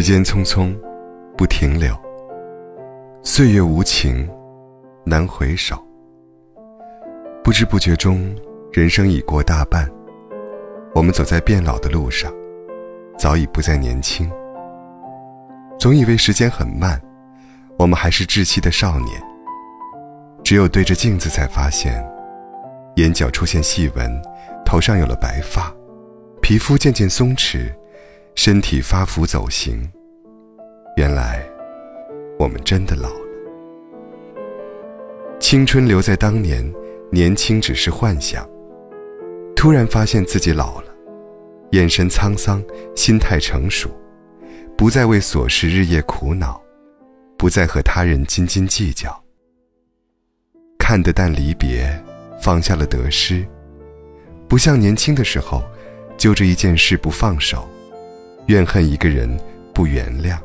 时间匆匆，不停留。岁月无情，难回首。不知不觉中，人生已过大半。我们走在变老的路上，早已不再年轻。总以为时间很慢，我们还是稚气的少年。只有对着镜子，才发现，眼角出现细纹，头上有了白发，皮肤渐渐松弛，身体发福走形。原来，我们真的老了。青春留在当年，年轻只是幻想。突然发现自己老了，眼神沧桑，心态成熟，不再为琐事日夜苦恼，不再和他人斤斤计较。看得淡离别，放下了得失，不像年轻的时候，揪着一件事不放手，怨恨一个人不原谅。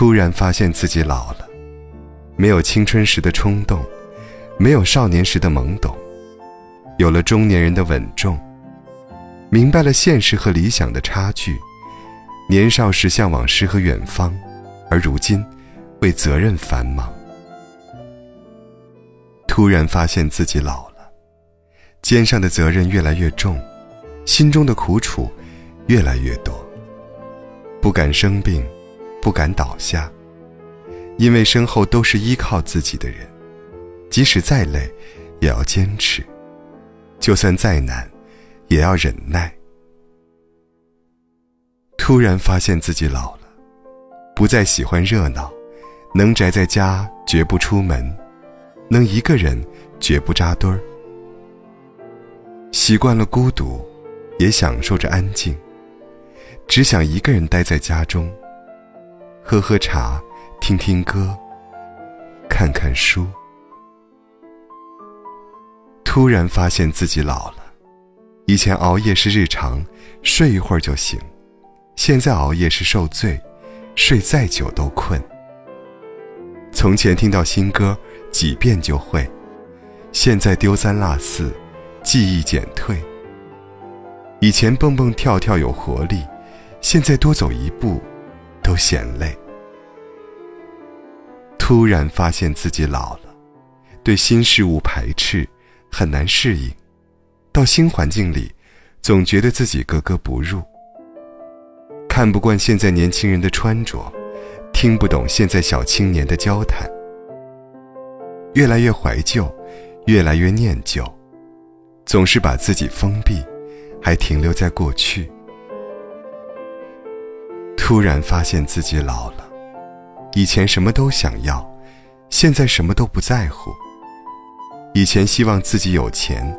突然发现自己老了，没有青春时的冲动，没有少年时的懵懂，有了中年人的稳重，明白了现实和理想的差距。年少时向往诗和远方，而如今为责任繁忙。突然发现自己老了，肩上的责任越来越重，心中的苦楚越来越多。不敢生病，不敢倒下，因为身后都是依靠自己的人，即使再累，也要坚持；就算再难，也要忍耐。突然发现自己老了，不再喜欢热闹，能宅在家，绝不出门。能一个人绝不扎堆儿，习惯了孤独，也享受着安静。只想一个人待在家中，喝喝茶，听听歌，看看书。突然发现自己老了，以前熬夜是日常，睡一会儿就醒；现在熬夜是受罪，睡再久都困。从前听到新歌。几遍就会，现在丢三落四，记忆减退。以前蹦蹦跳跳有活力，现在多走一步，都嫌累。突然发现自己老了，对新事物排斥，很难适应。到新环境里，总觉得自己格格不入。看不惯现在年轻人的穿着，听不懂现在小青年的交谈。越来越怀旧，越来越念旧，总是把自己封闭，还停留在过去。突然发现自己老了，以前什么都想要，现在什么都不在乎。以前希望自己有钱，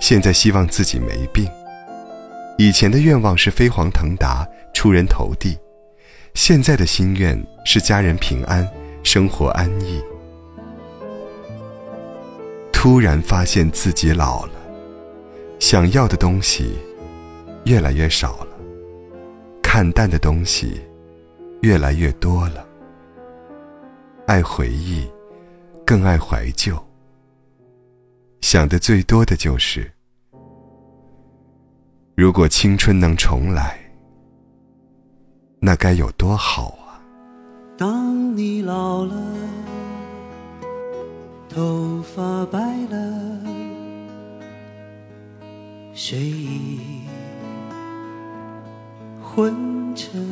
现在希望自己没病。以前的愿望是飞黄腾达、出人头地，现在的心愿是家人平安、生活安逸。突然发现自己老了，想要的东西越来越少了，看淡的东西越来越多了。爱回忆，更爱怀旧。想的最多的就是，如果青春能重来，那该有多好啊！当你老了。头发白了，睡意昏沉。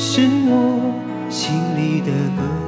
是我心里的歌。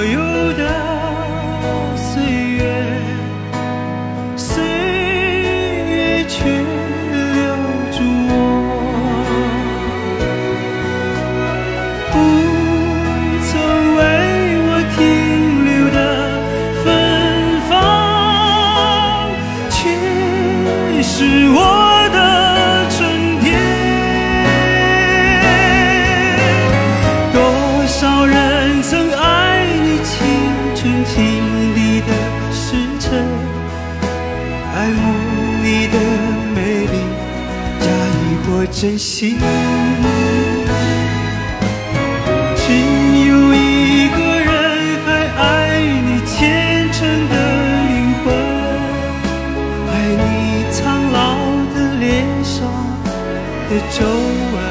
真心。只有一个人还爱你虔诚的灵魂，爱你苍老的脸上的皱纹。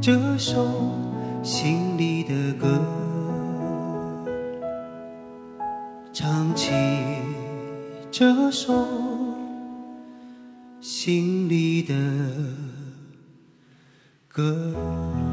这首心里的歌，唱起这首心里的歌。